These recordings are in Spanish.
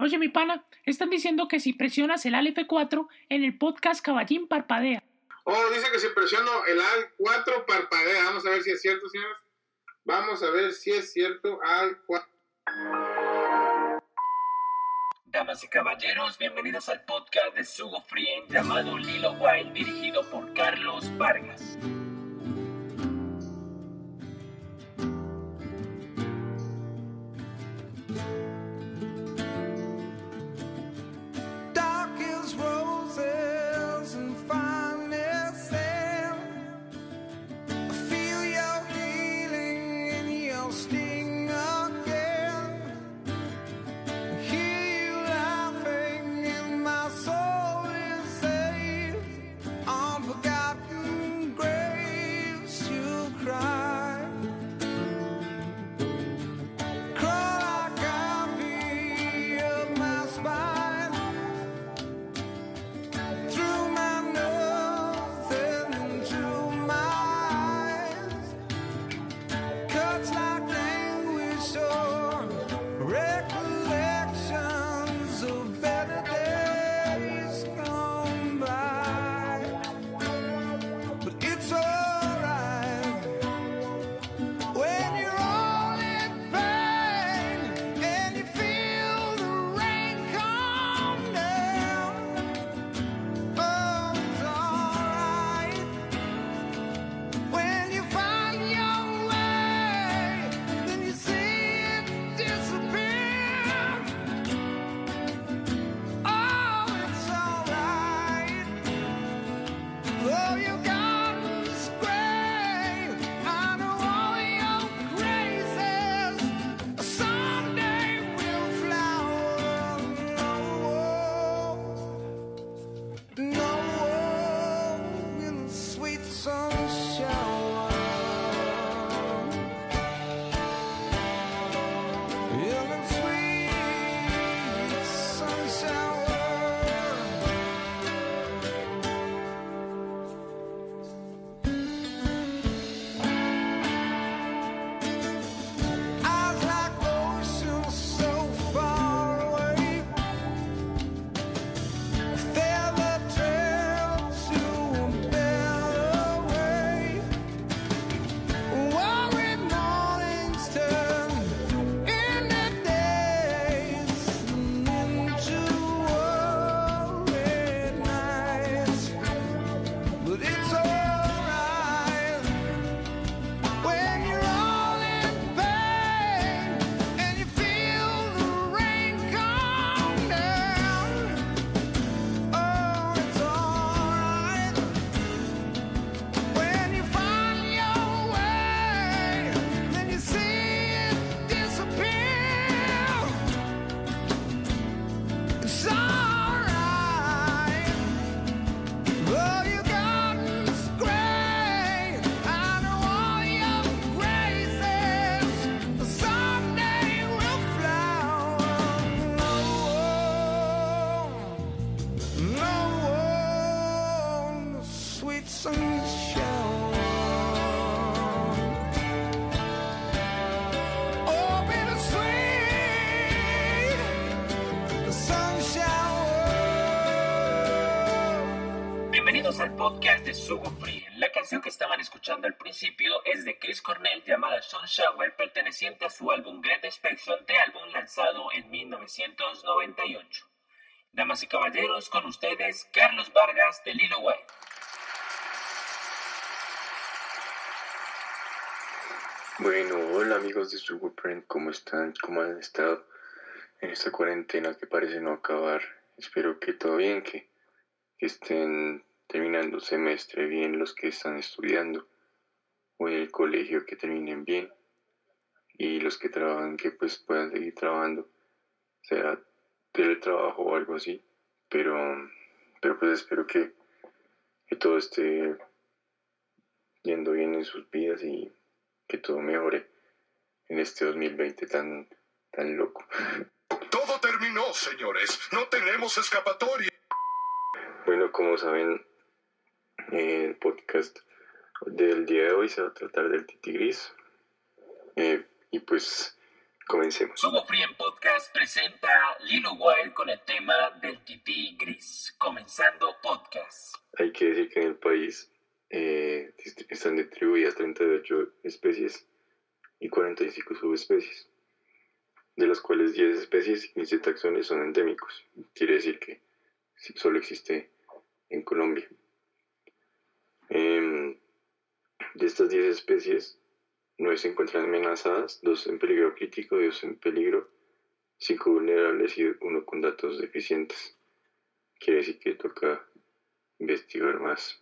Oye, mi pana, están diciendo que si presionas el Alt F4 en el podcast Caballín parpadea. Oh, dice que si presiono el Alt 4 parpadea. Vamos a ver si es cierto, señores. Vamos a ver si es cierto. Alt 4. Damas y caballeros, bienvenidos al podcast de Sugo Free llamado Lilo Wild, dirigido por Carlos Vargas. Oh. Bienvenidos al podcast de Sugo Free. La canción que estaban escuchando al principio es de Chris Cornell llamada Sunshower, perteneciente a su álbum Great Expectation, álbum lanzado en 1998. Damas y caballeros, con ustedes Carlos Vargas de Lilo White. Bueno, hola amigos de Sugarprint, ¿cómo están? ¿Cómo han estado en esta cuarentena que parece no acabar? Espero que todo bien, que, que estén terminando semestre bien los que están estudiando o en el colegio que terminen bien y los que trabajan que pues puedan seguir trabajando, sea teletrabajo o algo así, pero, pero pues espero que, que todo esté yendo bien en sus vidas y que todo mejore en este 2020 tan, tan loco. Todo terminó, señores. No tenemos escapatoria. Bueno, como saben, eh, el podcast del día de hoy se va a tratar del Titi Gris. Eh, y pues, Comencemos. Sugo Free en Podcast presenta Lilo Wild con el tema del tití gris. Comenzando podcast. Hay que decir que en el país eh, están distribuidas 38 especies y 45 subespecies, de las cuales 10 especies y 15 taxones son endémicos. Quiere decir que solo existe en Colombia. Em, de estas 10 especies, 9 se encuentran amenazadas, 2 en peligro crítico, 2 en peligro, 5 vulnerables y 1 con datos deficientes. Quiere decir que toca investigar más.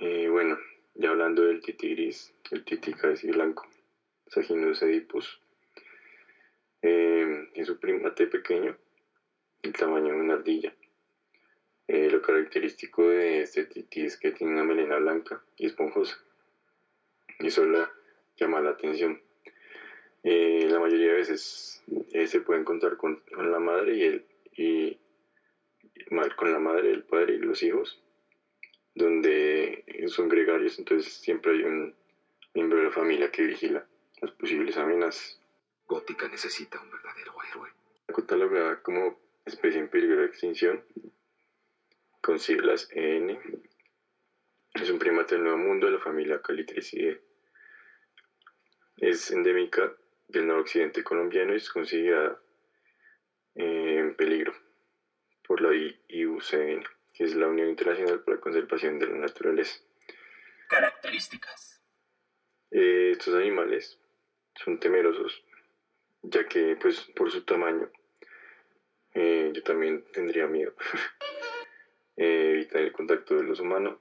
Eh, bueno, ya hablando del tití gris, el tití cabeza blanco, Saginus oedipus, eh, es un primate pequeño, el tamaño de una ardilla. Eh, lo característico de este tití es que tiene una melena blanca y esponjosa. Y eso la llama la atención. Eh, la mayoría de veces se puede encontrar con, la madre y el y, con la madre, el padre y los hijos, donde son gregarios, entonces siempre hay un miembro de la familia que vigila las posibles amenazas. Gótica necesita un verdadero héroe. Catalogada como especie en peligro de extinción, con siglas EN, es un primate del Nuevo Mundo de la familia Calitricidae. Es endémica del noroccidente colombiano y es considerada eh, en peligro por la IUCN, que es la Unión Internacional para la Conservación de la Naturaleza. Características. Eh, estos animales son temerosos, ya que pues por su tamaño eh, yo también tendría miedo. Eh, evitan el contacto de los humanos.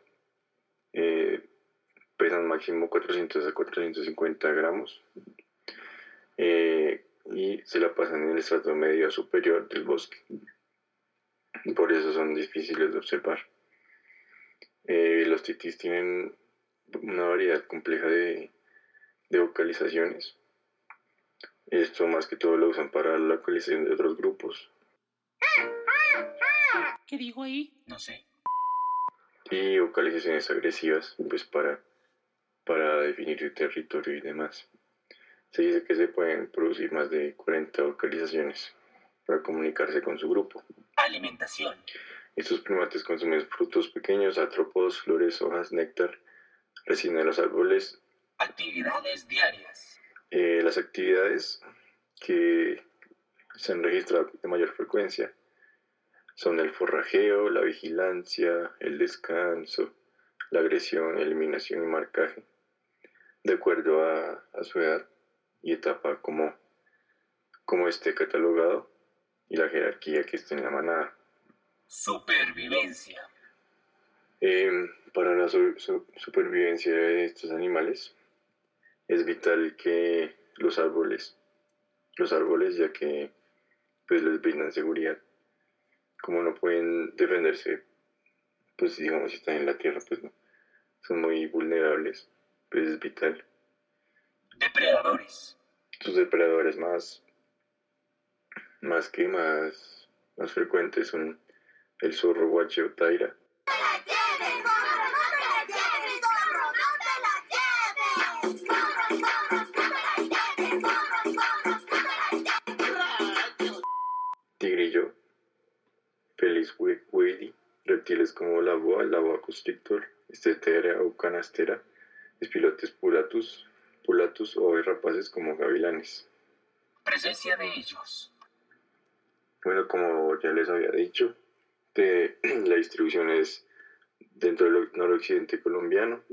Eh, pesan máximo 400 a 450 gramos. Y se la pasan en el estrato medio superior del bosque. Por eso son difíciles de observar. Eh, los titís tienen una variedad compleja de, de vocalizaciones. Esto más que todo lo usan para la localización de otros grupos ¿Qué digo ahí? No sé. y vocalizaciones agresivas pues para, para definir su territorio y demás. Se dice que se pueden producir más de 40 vocalizaciones para comunicarse con su grupo. Alimentación. Estos primates consumen frutos pequeños, artrópodos, flores, hojas, néctar, resina de los árboles. Actividades diarias. Eh, las actividades que se han registrado de mayor frecuencia son el forrajeo, la vigilancia, el descanso, la agresión, eliminación y marcaje, de acuerdo a, a su edad y etapa como, como esté catalogado y la jerarquía que esté en la manada. Supervivencia. Eh, para la su- su- supervivencia de estos animales es vital que los árboles, los árboles ya que pues les brindan seguridad. Como no pueden defenderse, pues digamos si están en la tierra, pues no, son muy vulnerables, pues es vital. Depredadores. Sus depredadores más, más que más, más frecuentes son el zorro guache o taira, tigrillo, Felis wadey, reptiles como la boa, la boa constrictor, estetera o canastera, espilotes pulatus, pulatus o rapaces como gavilanes. Presencia de ellos. Bueno, como ya les había dicho, la distribución es dentro del noroccidente colombiano,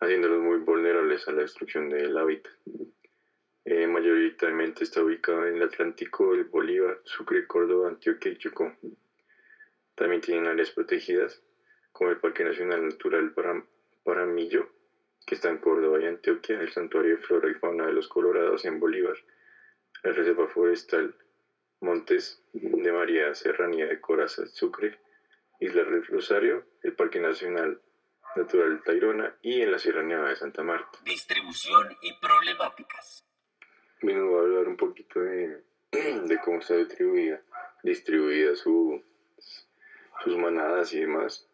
haciéndolos muy vulnerables a la destrucción del hábitat. Eh, mayoritariamente está ubicado en el Atlántico, el Bolívar, Sucre, Córdoba, Antioquia y Chocó. También tienen áreas protegidas, como el Parque Nacional Natural Param- Paramillo, que está en Córdoba y Antioquia, el Santuario de Flora y Fauna de los Colorados en Bolívar, la Reserva Forestal Montes de María Serranía de Coraza, Sucre, Isla del Rosario, el Parque Nacional Natural Tayrona y en la Sierra Nevada de Santa Marta. Distribución y problemáticas. Bueno, voy a hablar un poquito de, de cómo está distribuida, distribuida su, sus manadas y demás.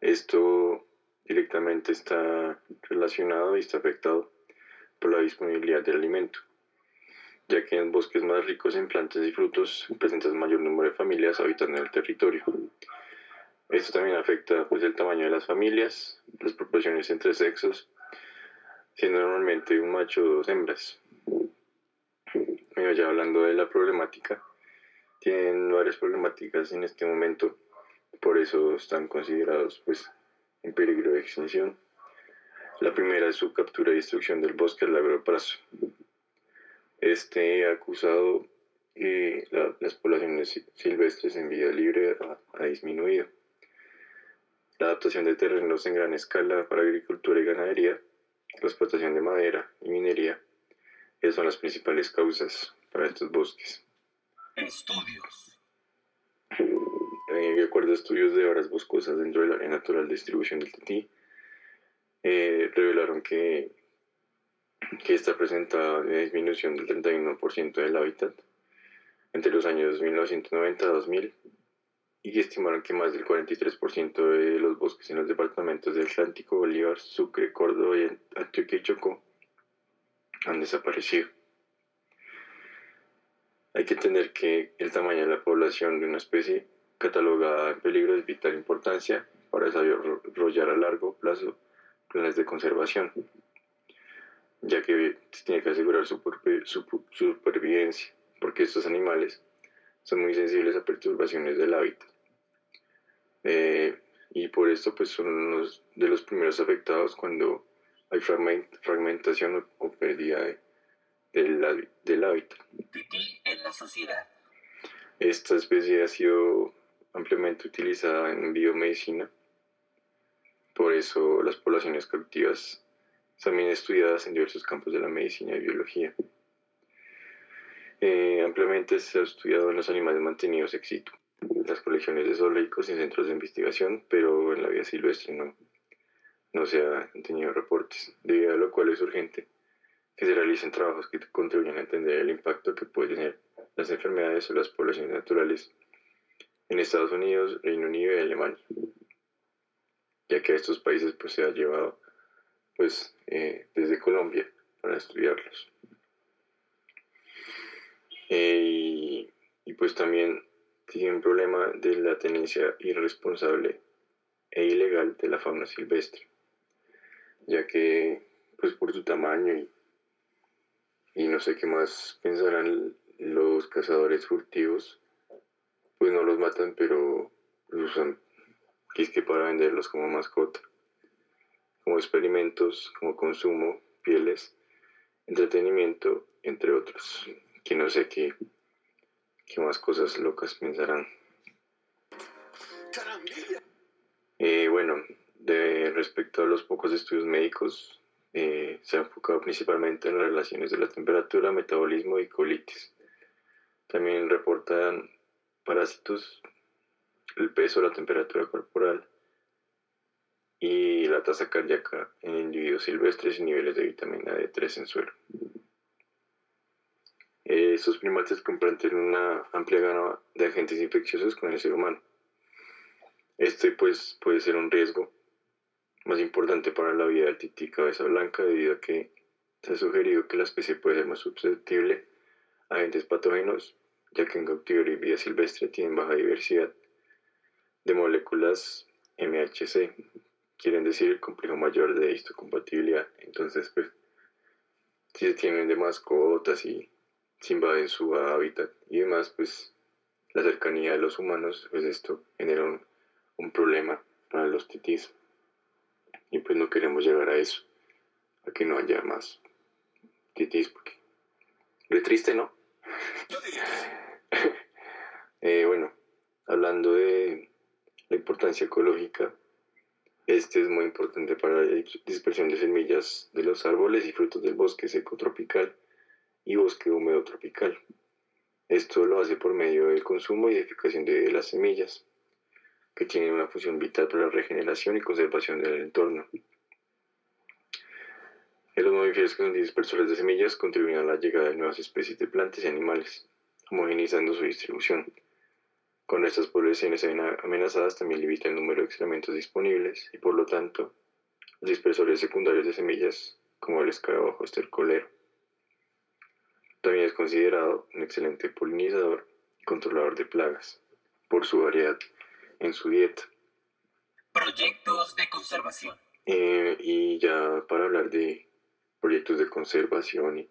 Esto directamente está relacionado y está afectado por la disponibilidad del alimento, ya que en bosques más ricos en plantas y frutos presentan mayor número de familias habitando en el territorio. Esto también afecta pues, el tamaño de las familias, las proporciones entre sexos, siendo normalmente un macho o dos hembras. Bueno, ya hablando de la problemática, tienen varias problemáticas en este momento, por eso están considerados pues, en peligro de extinción. La primera es su captura y destrucción del bosque a largo plazo. Este ha acusado que la- las poblaciones si- silvestres en vida libre ha, ha disminuido. La adaptación de terrenos en gran escala para agricultura y ganadería, la explotación de madera y minería, esas son las principales causas para estos bosques. Estudios. Eh, de acuerdo a estudios de horas boscosas dentro del área natural de distribución del tití, eh, revelaron que, que esta presenta una disminución del 31% del hábitat entre los años 1990 a 2000 y estimaron que más del 43% de los bosques en los departamentos del Atlántico, Bolívar, Sucre, Córdoba y Antioquia y Chocó han desaparecido. Hay que entender que el tamaño de la población de una especie catalogada en peligro es vital importancia para desarrollar a largo plazo planes de conservación, ya que se tiene que asegurar su, su supervivencia, porque estos animales son muy sensibles a perturbaciones del hábitat. Eh, y por esto pues son unos de los primeros afectados cuando hay fragment- fragmentación o, pérdida de- del, del hábitat. Tití en la sociedad. Esta especie ha sido ampliamente utilizada en biomedicina, por eso las poblaciones cautivas bien estudiadas en diversos campos de la medicina y biología. Eh, ampliamente se ha estudiado en los animales mantenidos ex situ, las colecciones de zoológicos y centros de investigación, pero en la vida silvestre no, no se han tenido reportes, debido a lo cual es urgente que se realicen trabajos que contribuyan a entender el impacto que pueden tener las enfermedades o las poblaciones naturales en Estados Unidos, Reino Unido y Alemania, ya que a estos países pues se ha llevado pues eh, desde Colombia para estudiarlos. Eh, y, pues también tiene un problema de la tenencia irresponsable e ilegal de la fauna silvestre, ya que pues por su tamaño y, y no sé qué más pensarán los cazadores furtivos, pues no los matan, pero los usan es que para venderlos como mascota, como experimentos, como consumo, pieles, entretenimiento, entre otros, que no sé qué, qué más cosas locas pensarán. Eh, bueno, de respecto a los pocos estudios médicos, eh, se ha enfocado principalmente en las relaciones de la temperatura, metabolismo y colitis. También reportan parásitos, el peso, la temperatura corporal y la tasa cardíaca en individuos silvestres y niveles de vitamina D3 en suelo. Eh, estos primates comprenden una amplia gama de agentes infecciosos con el ser humano. Este pues puede ser un riesgo más importante para la vida del tití cabeza blanca debido a que se ha sugerido que la especie puede ser más susceptible a agentes patógenos ya que en cautiverio y vida silvestre tienen baja diversidad de moléculas MHC, quieren decir el complejo mayor de histocompatibilidad. Entonces, pues, si se tienen de mascotas y se invaden su hábitat y demás, pues la cercanía de los humanos, pues esto genera un, problema para los titís. Y pues no queremos llegar a eso, a que no haya más titís, porque triste, ¿no? eh, bueno, hablando de la importancia ecológica, este es muy importante para la dispersión de semillas de los árboles y frutos del bosque seco tropical y bosque húmedo tropical. Esto lo hace por medio del consumo y edificación de las semillas, que tienen una función vital para la regeneración y conservación del entorno. En los mamíferos que son dispersores de semillas contribuyen a la llegada de nuevas especies de plantas y animales, homogenizando su distribución. Cuando estas poblaciones amenazadas, también limita el número de excrementos disponibles y, por lo tanto, los dispersores secundarios de semillas como el escarabajo estercolero. También es considerado un excelente polinizador y controlador de plagas por su variedad en su dieta. Proyectos de conservación. Eh, y ya para hablar de proyectos de conservación y,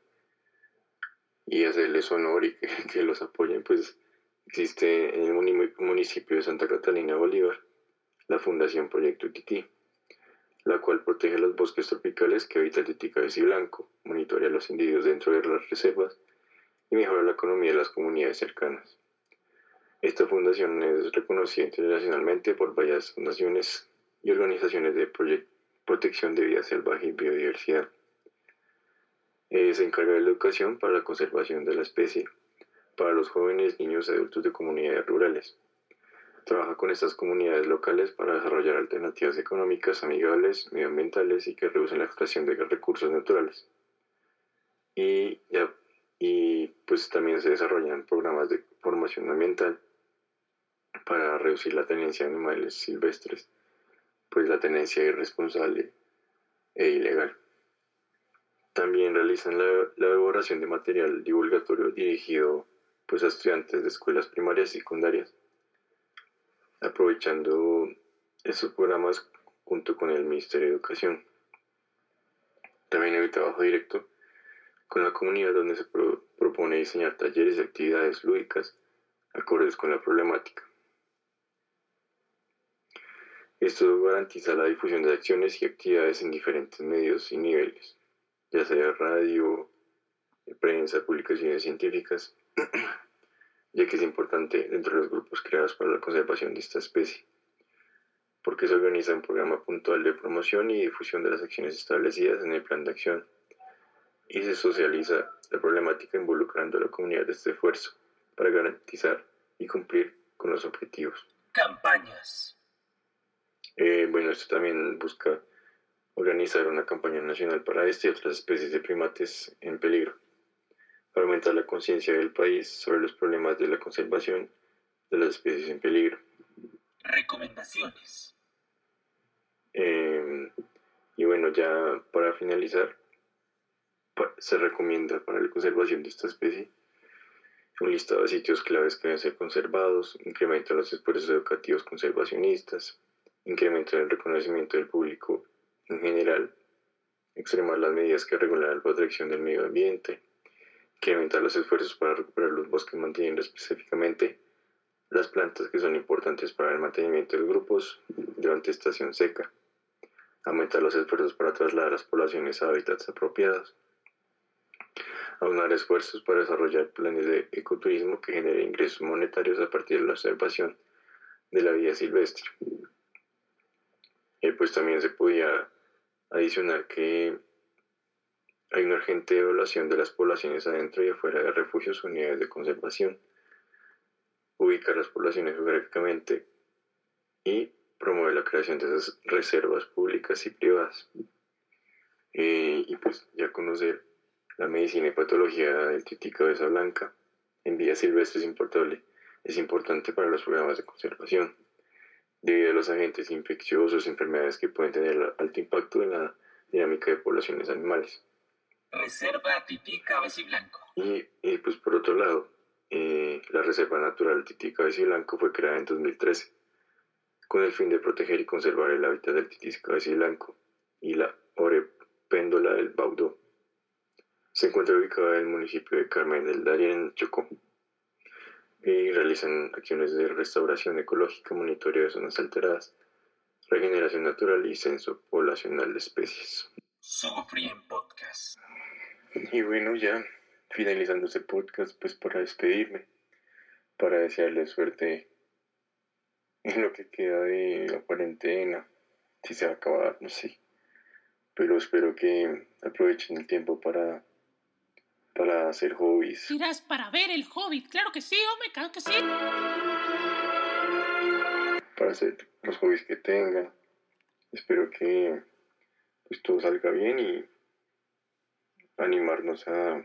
y hacerles honor y que, que los apoyen, pues existe en el muni- municipio de Santa Catalina Bolívar la Fundación Proyecto Tití, la cual protege los bosques tropicales que habita el tití blanco, monitorea los individuos dentro de las reservas y mejora la economía de las comunidades cercanas. Esta fundación es reconocida internacionalmente por varias fundaciones y organizaciones de protección de vida salvaje y biodiversidad. Eh, se encarga de la educación para la conservación de la especie, para los jóvenes, niños y adultos de comunidades rurales. Trabaja con estas comunidades locales para desarrollar alternativas económicas amigables, medioambientales y que reducen la extracción de recursos naturales. Y, y pues también se desarrollan programas de formación ambiental para reducir la tenencia de animales silvestres, pues la tenencia irresponsable e ilegal. También realizan la, la elaboración de material divulgatorio dirigido pues, a estudiantes de escuelas primarias y secundarias, aprovechando estos programas junto con el Ministerio de Educación. También hay trabajo directo con la comunidad donde se pro- propone diseñar talleres y actividades lúdicas acordes con la problemática. Esto garantiza la difusión de acciones y actividades en diferentes medios y niveles, ya sea radio, prensa, publicaciones científicas, ya que es importante dentro de los grupos creados para la conservación de esta especie, porque se organiza un programa puntual de promoción y difusión de las acciones establecidas en el plan de acción y se socializa la problemática involucrando a la comunidad de este esfuerzo para garantizar y cumplir con los objetivos. Campañas. Eh, bueno, esto también busca organizar una campaña nacional para este y otras especies de primates en peligro, para aumentar la conciencia del país sobre los problemas de la conservación de las especies en peligro. Recomendaciones. Eh, y bueno, ya para finalizar, se recomienda para la conservación de esta especie un listado de sitios claves que deben ser conservados, incremento en los esfuerzos educativos conservacionistas, incremento en el reconocimiento del público en general, extremar las medidas que regulan la protección del medio ambiente, incrementar los esfuerzos para recuperar los bosques manteniendo específicamente las plantas que son importantes para el mantenimiento de los grupos durante estación seca, aumentar los esfuerzos para trasladar las poblaciones a hábitats apropiados, aunar esfuerzos para desarrollar planes de ecoturismo que generen ingresos monetarios a partir de la observación de la vida silvestre. Y pues también se podía adicionar que hay una urgente evaluación de las poblaciones adentro y afuera de refugios o unidades de conservación, ubicar las poblaciones geográficamente y promover la creación de esas reservas públicas y privadas. Eh, y pues ya conocer la medicina y patología del tití cabeza blanca en vida silvestre es importable, es importante para los programas de conservación, debido a los agentes infecciosos, enfermedades que pueden tener alto impacto en la dinámica de poblaciones animales. Reserva Tití Cabeciblanco. Y, y, pues por otro lado, eh, la Reserva Natural Tití Cabeciblanco fue creada en 2013 con el fin de proteger y conservar el hábitat del tití cabeciblanco y la orepéndola del Baudó. Se encuentra ubicada en el municipio de Carmen del Darién, Chocó, y realizan acciones de restauración ecológica, monitoreo de zonas alteradas, regeneración natural y censo poblacional de especies. Sugo Free en Podcast. Y bueno, ya finalizando este podcast, pues para despedirme, para desearles suerte en lo que queda de la cuarentena, si se va a acabar, no sé. Pero espero que aprovechen el tiempo para, para hacer hobbies, Irás para ver el Hobbit. Claro que sí, hombre, claro que sí. para hacer los hobbies que tengan. Espero que pues todo salga bien y animarnos a,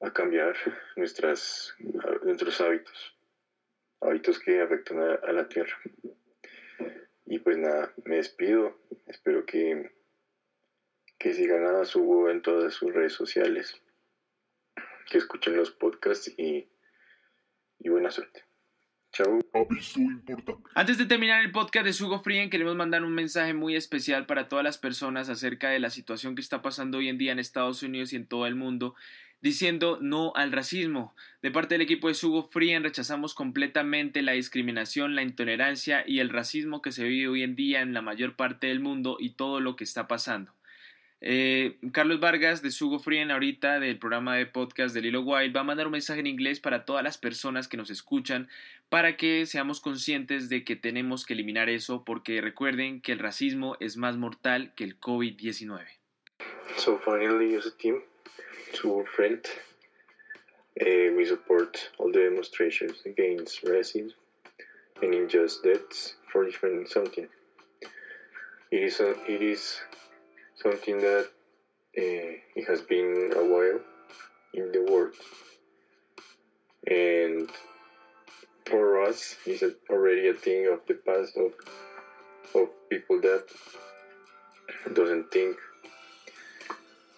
a cambiar nuestras, nuestros hábitos, hábitos que afectan a, la tierra. Y pues nada, me despido, espero que, que sigan a Sugo en todas sus redes sociales, que escuchen los podcasts y, y buena suerte. Chao. Aviso importante. Antes de terminar el podcast de Sugo Frien, queremos mandar un mensaje muy especial para todas las personas acerca de la situación que está pasando hoy en día en Estados Unidos y en todo el mundo, diciendo no al racismo. De parte del equipo de Sugo Frien rechazamos completamente la discriminación, la intolerancia y el racismo que se vive hoy en día en la mayor parte del mundo y todo lo que está pasando. Eh, Carlos Vargas de Sugo Frien ahorita del programa de podcast de Lilo Wild va a mandar un mensaje en inglés para todas las personas que nos escuchan para que seamos conscientes de que tenemos que eliminar eso porque recuerden que el racismo es más mortal que el COVID-19. So finally, as a team, to a friend, uh, we support all the demonstrations against racism and unjust deaths for different something. It is a, it is something that uh, it has been a while in the world, and for us, it's a, already a thing of the past of of people that doesn't think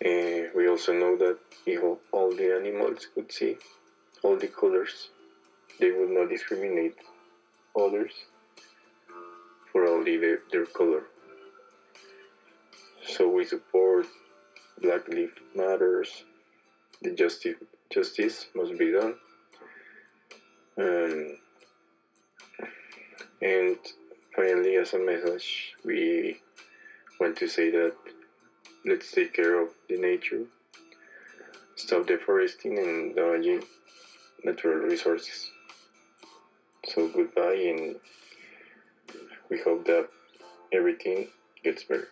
uh, we also know that if all the animals could see all the colors, they would not discriminate others for only the, their color. So we support Black Lives Matters. The justice justice must be done. Um, and finally, as a message, we want to say that let's take care of the nature, stop deforesting and damaging natural resources. So goodbye, and we hope that everything gets better.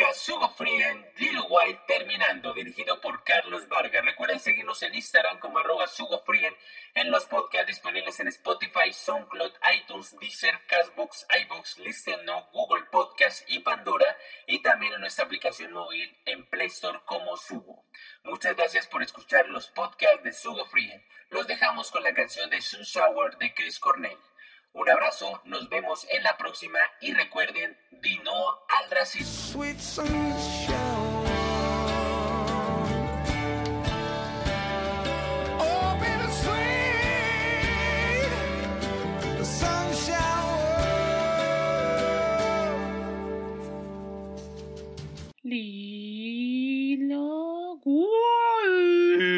Podcast Sugo Frien, Little White terminando, dirigido por Carlos Vargas. Recuerden seguirnos en Instagram como arroba Sugo Frien, en los podcasts disponibles en Spotify, SoundCloud, iTunes, Deezer, Castbox, iBox, Listen No, Google Podcast y Pandora, y también en nuestra aplicación móvil en Play Store como Sugo. Muchas gracias por escuchar los podcasts de Sugo Frien. Los dejamos con la canción de Sun Shower de Chris Cornell. Un abrazo, nos vemos en la próxima y recuerden, vino al racismo. Lila Guay.